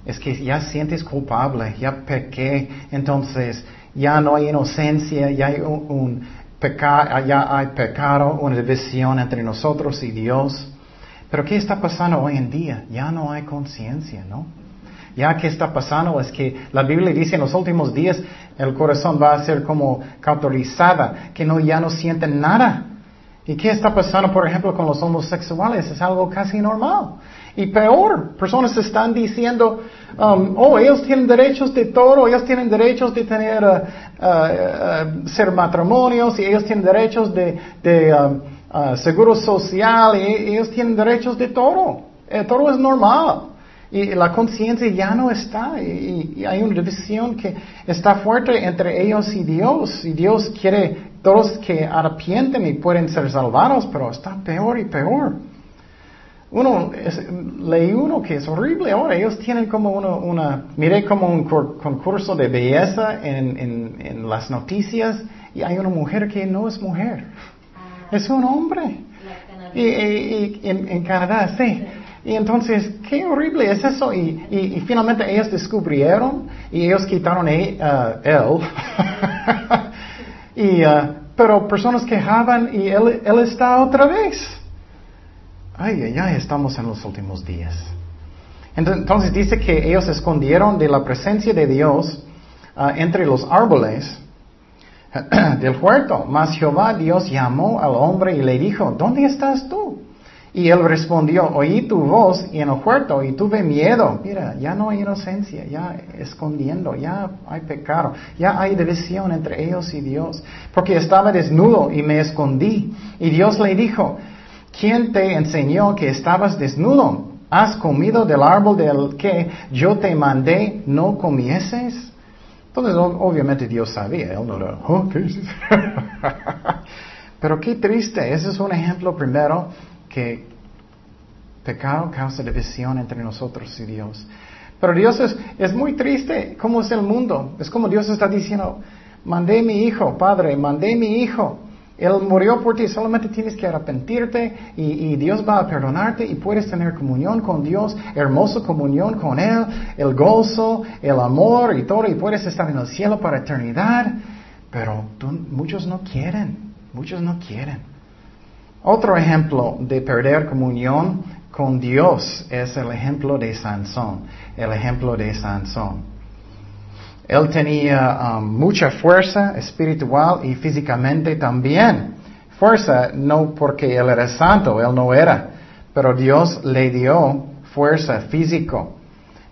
Es que ya sientes culpable, ya pequé, entonces ya no hay inocencia, ya hay un allá hay pecado, una división entre nosotros y Dios. Pero ¿qué está pasando hoy en día? Ya no hay conciencia, ¿no? Ya que está pasando es que la Biblia dice en los últimos días el corazón va a ser como cauterizada, que no, ya no sienten nada. ¿Y qué está pasando, por ejemplo, con los homosexuales? Es algo casi normal. Y peor, personas están diciendo, um, oh, ellos tienen derechos de todo, ellos tienen derechos de tener, uh, uh, uh, ser matrimonios, y ellos tienen derechos de, um, seguro social, y ellos tienen derechos de todo. Eh, todo es normal. Y la conciencia ya no está. Y, hay una división que está fuerte entre ellos y Dios. Y Dios quiere todos que arrepienten y pueden ser salvados, pero está peor y peor. Uno, leí uno que es horrible ahora. Ellos tienen como uno, una, miré como un concurso de belleza en, en, las noticias y hay una mujer que no es mujer. Es un hombre. Y, en, Canadá, sí. Y entonces, qué horrible es eso. Y, y, finalmente ellos descubrieron y ellos quitaron eh, él. y, uh, pero personas quejaban y él, él está otra vez. Ay, ay, ay, estamos en los últimos días. Entonces dice que ellos se escondieron de la presencia de Dios uh, entre los árboles del huerto. Mas Jehová Dios llamó al hombre y le dijo, ¿dónde estás tú? Y él respondió, oí tu voz en el huerto y tuve miedo. Mira, ya no hay inocencia, ya escondiendo, ya hay pecado, ya hay división entre ellos y Dios. Porque estaba desnudo y me escondí. Y Dios le dijo, ¿quién te enseñó que estabas desnudo? ¿Has comido del árbol del que yo te mandé no comieses? Entonces, obviamente Dios sabía, él no lo, oh, Pero qué triste, ese es un ejemplo primero que pecado causa división entre nosotros y Dios. Pero Dios es, es muy triste. ¿Cómo es el mundo? Es como Dios está diciendo, mandé mi hijo, Padre, mandé mi hijo. Él murió por ti, solamente tienes que arrepentirte y, Dios va a perdonarte y puedes tener comunión con Dios, hermosa comunión con Él, el gozo, el amor y todo, y puedes estar en el cielo para eternidad. Pero muchos no quieren, muchos no quieren. Otro ejemplo de perder comunión con Dios es el ejemplo de Sansón, el ejemplo de Sansón. Él tenía um, mucha fuerza espiritual y físicamente también. Fuerza no porque él era santo, él no era, pero Dios le dio fuerza físico.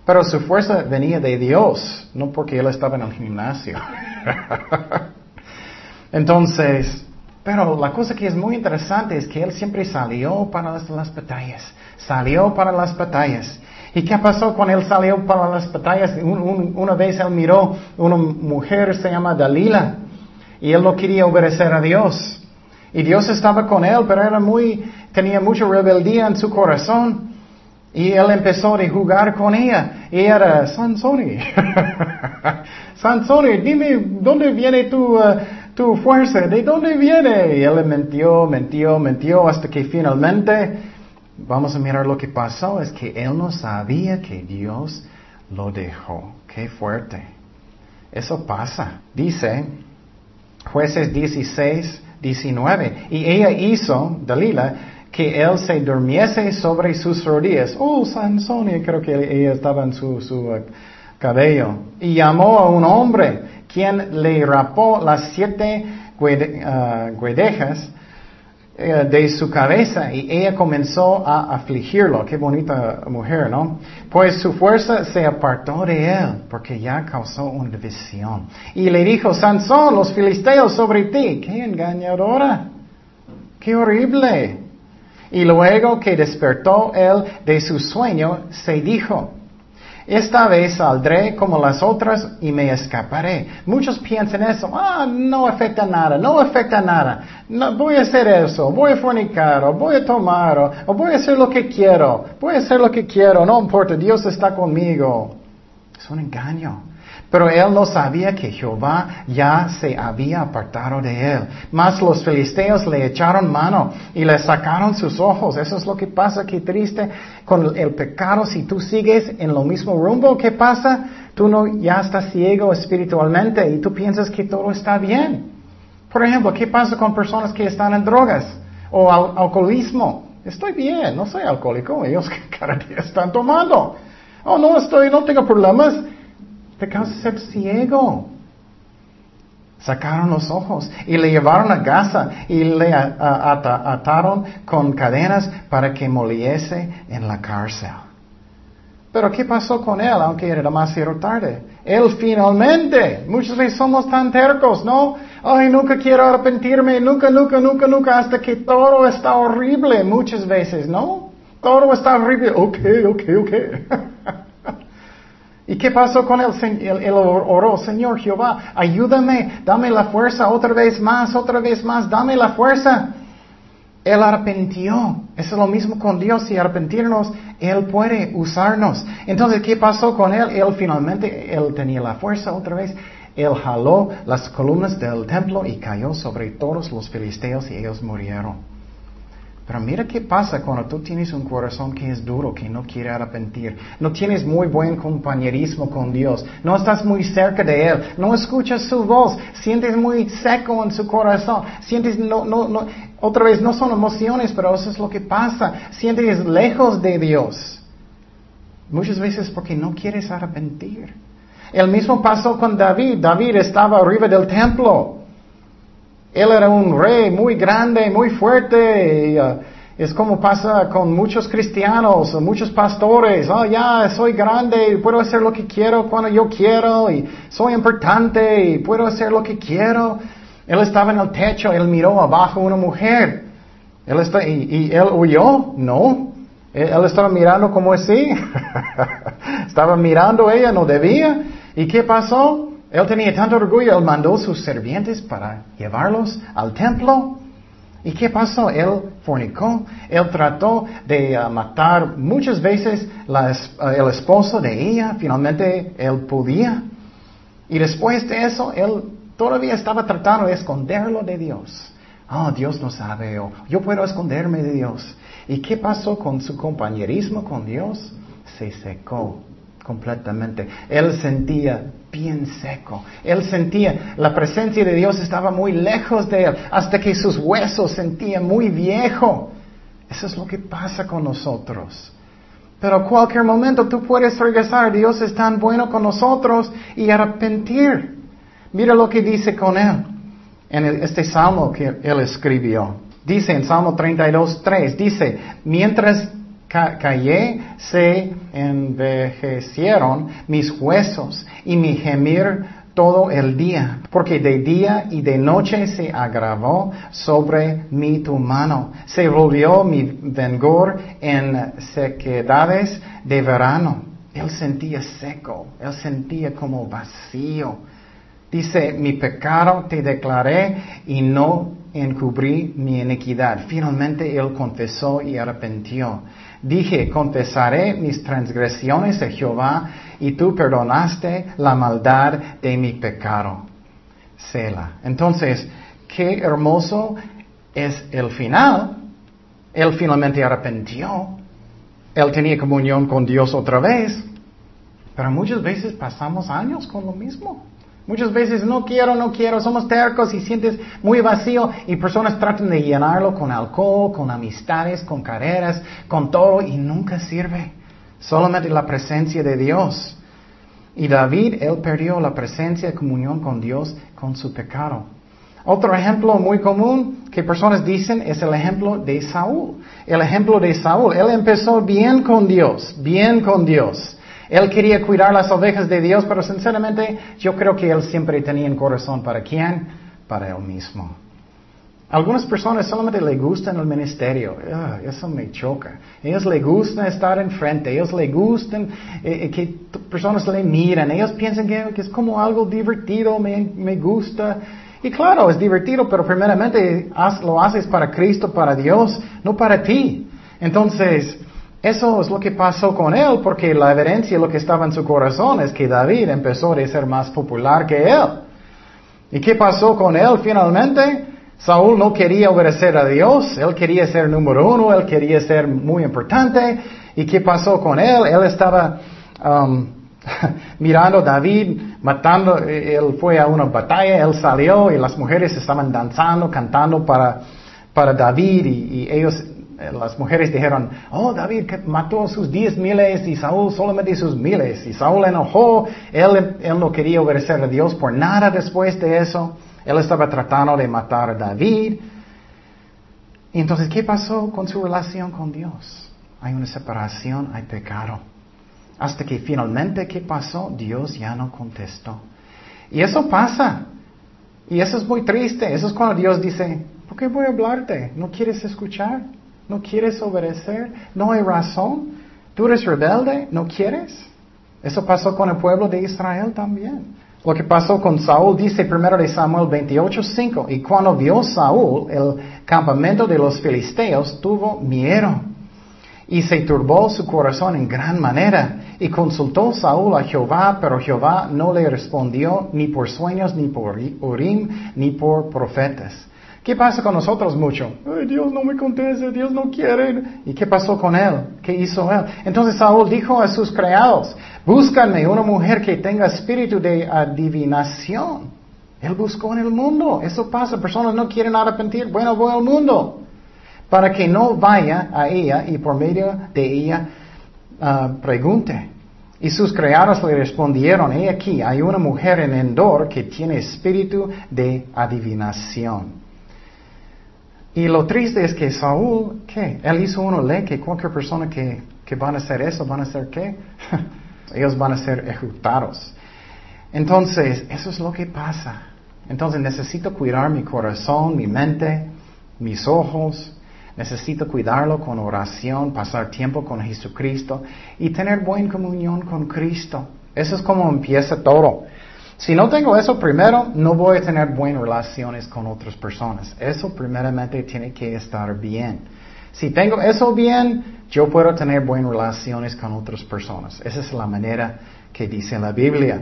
Pero su fuerza venía de Dios, no porque él estaba en el gimnasio. Entonces, pero la cosa que es muy interesante es que él siempre salió para las, batallas, salió para las batallas. ¿Y qué pasó cuando él salió para las batallas? una vez él miró una mujer, se llama Dalila, y él no quería obedecer a Dios. Y Dios estaba con él, pero era muy, tenía mucha rebeldía en su corazón. Y él empezó a jugar con ella. Y era, Sansoni, Sansoni, dime, ¿dónde viene tu... Uh, tu fuerza, ¿de dónde viene? Y él mentió, mentió, mentió hasta que finalmente, vamos a mirar lo que pasó, es que él no sabía que Dios lo dejó. Qué fuerte. Eso pasa. Dice, jueces 16, 19, y ella hizo, Dalila, que él se durmiese sobre sus rodillas. Oh, Sansonia, creo que ella estaba en su, su uh, cabello. Y llamó a un hombre quien le rapó las siete uh, guedejas eh, de su cabeza y ella comenzó a afligirlo. Qué bonita mujer, ¿no? Pues su fuerza se apartó de él porque ya causó una división. Y le dijo, Sansón, los filisteos sobre ti. Qué engañadora. Qué horrible. Y luego que despertó él de su sueño, se dijo, esta vez saldré como las otras y me escaparé. Muchos piensan eso, ah, no afecta nada, no afecta nada. Voy a hacer eso, voy a fornicar, o voy a tomar, o voy a hacer lo que quiero, voy a hacer lo que quiero, no importa, Dios está conmigo. Es un engaño. Pero él no sabía que Jehová ya se había apartado de él. Mas los filisteos le echaron mano y le sacaron sus ojos. Eso es lo que pasa, qué triste con el pecado. Si tú sigues en lo mismo rumbo, ¿qué pasa? Tú no ya estás ciego espiritualmente y tú piensas que todo está bien. Por ejemplo, ¿qué pasa con personas que están en drogas o alcoholismo? Estoy bien, no soy alcohólico, ellos cada día están tomando. Oh, no estoy, no tengo problemas. Te causa ser ciego. Sacaron los ojos y le llevaron a casa y le ataron con cadenas para que moliese en la cárcel. Pero ¿qué pasó con él? Aunque era demasiado tarde. Él finalmente, muchas veces somos tan tercos, ¿no? Ay, nunca quiero arrepentirme, nunca, nunca, nunca, nunca, hasta que todo está horrible, muchas veces, ¿no? Todo está horrible. Ok, ok, ok. ¿Y qué pasó con él? Él oró, Señor Jehová, ayúdame, dame la fuerza otra vez más, otra vez más, dame la fuerza. Él arrepintió. Eso es lo mismo con Dios. Si arrepentirnos, Él puede usarnos. Entonces, ¿qué pasó con Él? Él finalmente, Él tenía la fuerza otra vez. Él jaló las columnas del templo y cayó sobre todos los filisteos y ellos murieron. Pero mira qué pasa cuando tú tienes un corazón que es duro, que no quiere arrepentir. No tienes muy buen compañerismo con Dios. No estás muy cerca de Él. No escuchas su voz. Sientes muy seco en su corazón. Sientes, no, no, no. Otra vez, no son emociones, pero eso es lo que pasa. Sientes lejos de Dios. Muchas veces porque no quieres arrepentir. El mismo pasó con David. David estaba arriba del templo. Él era un rey muy grande, muy fuerte. Uh, es como pasa con muchos cristianos, muchos pastores. Oh, ya soy grande y puedo hacer lo que quiero cuando yo quiero y soy importante y puedo hacer lo que quiero. Él estaba en el techo, él miró abajo una mujer. Él está, y, él huyó, no. Él estaba mirando como así. estaba mirando ella, no debía. ¿Y qué pasó? Él tenía tanto orgullo, él mandó sus sirvientes para llevarlos al templo. ¿Y qué pasó? Él fornicó, él trató de uh, matar muchas veces uh, el esposo de ella, finalmente él podía. Y después de eso, él todavía estaba tratando de esconderlo de Dios. Oh, Dios no sabe, yo puedo esconderme de Dios. ¿Y qué pasó con su compañerismo con Dios? Se secó completamente. Él sentía bien seco. Él sentía, la presencia de Dios estaba muy lejos de él, hasta que sus huesos sentían muy viejo. Eso es lo que pasa con nosotros. Pero a cualquier momento tú puedes regresar. Dios es tan bueno con nosotros y arrepentir. Mira lo que dice con él en este salmo que él escribió. Dice en Salmo 32, 3, dice, mientras callé, se envejecieron mis huesos y mi gemir todo el día, porque de día y de noche se agravó sobre mí tu mano, se volvió mi vengor en sequedades de verano. Él sentía seco, él sentía como vacío. Dice, mi pecado te declaré y no encubrí mi iniquidad. Finalmente él confesó y arrepintió. Dije, confesaré mis transgresiones de Jehová y tú perdonaste la maldad de mi pecado. Sela. Entonces, qué hermoso es el final. Él finalmente arrepintió. Él tenía comunión con Dios otra vez. Pero muchas veces pasamos años con lo mismo. Muchas veces no quiero, no quiero, somos tercos y sientes muy vacío y personas tratan de llenarlo con alcohol, con amistades, con carreras, con todo y nunca sirve. Solamente la presencia de Dios. Y David, él perdió la presencia de comunión con Dios con su pecado. Otro ejemplo muy común que personas dicen es el ejemplo de Saúl. El ejemplo de Saúl. Él empezó bien con Dios, bien con Dios. Él quería cuidar las ovejas de Dios, pero sinceramente yo creo que él siempre tenía en corazón para quién? Para él mismo. Algunas personas solamente le gustan el ministerio. Ah, eso me choca. Ellos le gusta estar enfrente. Ellos le gustan eh, eh, que personas le miran. Ellos piensan que, es como algo divertido, me, gusta. Y claro, es divertido, pero primeramente lo haces para Cristo, para Dios, no para ti. Entonces, eso es lo que pasó con él, porque la evidencia, lo que estaba en su corazón es que David empezó a ser más popular que él. ¿Y qué pasó con él finalmente? Saúl no quería obedecer a Dios, él quería ser número uno, él quería ser muy importante. ¿Y qué pasó con él? Él estaba um, mirando a David, matando, él fue a una batalla, él salió y las mujeres estaban danzando, cantando para, para David y ellos eh, las mujeres dijeron, oh, David mató sus diez miles y Saúl solamente sus miles. Y Saúl enojó, él, él no quería obedecer a Dios por nada después de eso. Él estaba tratando de matar a David. Y entonces, ¿qué pasó con su relación con Dios? Hay una separación, hay pecado. Hasta que finalmente, ¿qué pasó? Dios ya no contestó. Y eso pasa. Y eso es muy triste. Eso es cuando Dios dice, ¿por qué voy a hablarte? ¿No quieres escuchar? ¿No quieres obedecer? ¿No hay razón? ¿Tú eres rebelde? ¿No quieres? Eso pasó con el pueblo de Israel también. Lo que pasó con Saúl dice primero de Samuel 28:5, y cuando vio Saúl el campamento de los filisteos, tuvo miedo y se turbó su corazón en gran manera. Y consultó Saúl a Jehová, pero Jehová no le respondió ni por sueños, ni por Urim, ni por profetas. ¿Qué pasa con nosotros mucho? Dios no me contesta, Dios no quiere. ¿Y qué pasó con él? ¿Qué hizo él? Entonces Saúl dijo a sus criados, búscame una mujer que tenga espíritu de adivinación. Él buscó en el mundo. Eso pasa. Personas no quieren arrepentir. Bueno, voy al mundo para que no vaya a ella y por medio de ella ah, pregunte. Y sus criados le respondieron, he aquí, hay una mujer en Endor que tiene espíritu de adivinación. Y lo triste es que Saúl, ¿qué? Él hizo una ley que cualquier persona que, que van a hacer eso, van a hacer qué? Ellos van a ser ejecutados. Entonces, eso es lo que pasa. Entonces necesito cuidar mi corazón, mi mente, mis ojos, Necesito cuidarlo con oración, pasar tiempo con Jesucristo y tener buena comunión con Cristo. Eso es como empieza todo. Si no tengo eso primero, no voy a tener buenas relaciones con otras personas. Eso primeramente tiene que estar bien. Si tengo eso bien, yo puedo tener buenas relaciones con otras personas. Esa es la manera que dice la Biblia.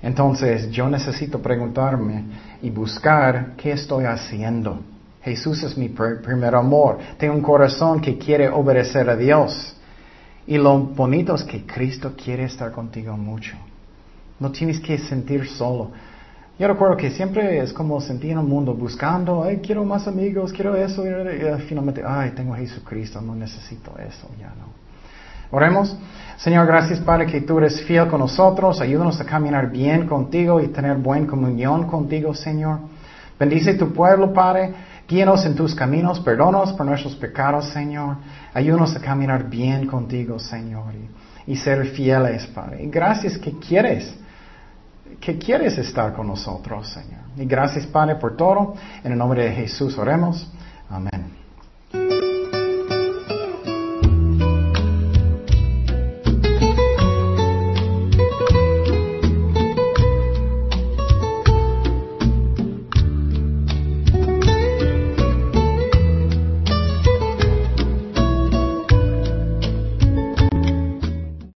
Entonces yo necesito preguntarme y buscar qué estoy haciendo. Jesús es mi primer amor. Tengo un corazón que quiere obedecer a Dios. Y lo bonito es que Cristo quiere estar contigo mucho. No tienes que sentir solo. Yo recuerdo que siempre es como sentir en el mundo buscando, ay, quiero más amigos, quiero eso, y finalmente, ay, tengo a Jesucristo, no necesito eso, ya no. Oremos. Señor, gracias Padre que tú eres fiel con nosotros, ayúdanos a caminar bien contigo y tener buena comunión contigo, Señor. Bendice tu pueblo, Padre. Guíanos en tus caminos, perdónanos por nuestros pecados, Señor. Ayúdanos a caminar bien contigo, Señor, y, ser fieles, Padre. Y gracias que quieres, que quieres estar con nosotros, Señor. Y gracias, Padre, por todo. En el nombre de Jesús oremos. Amén.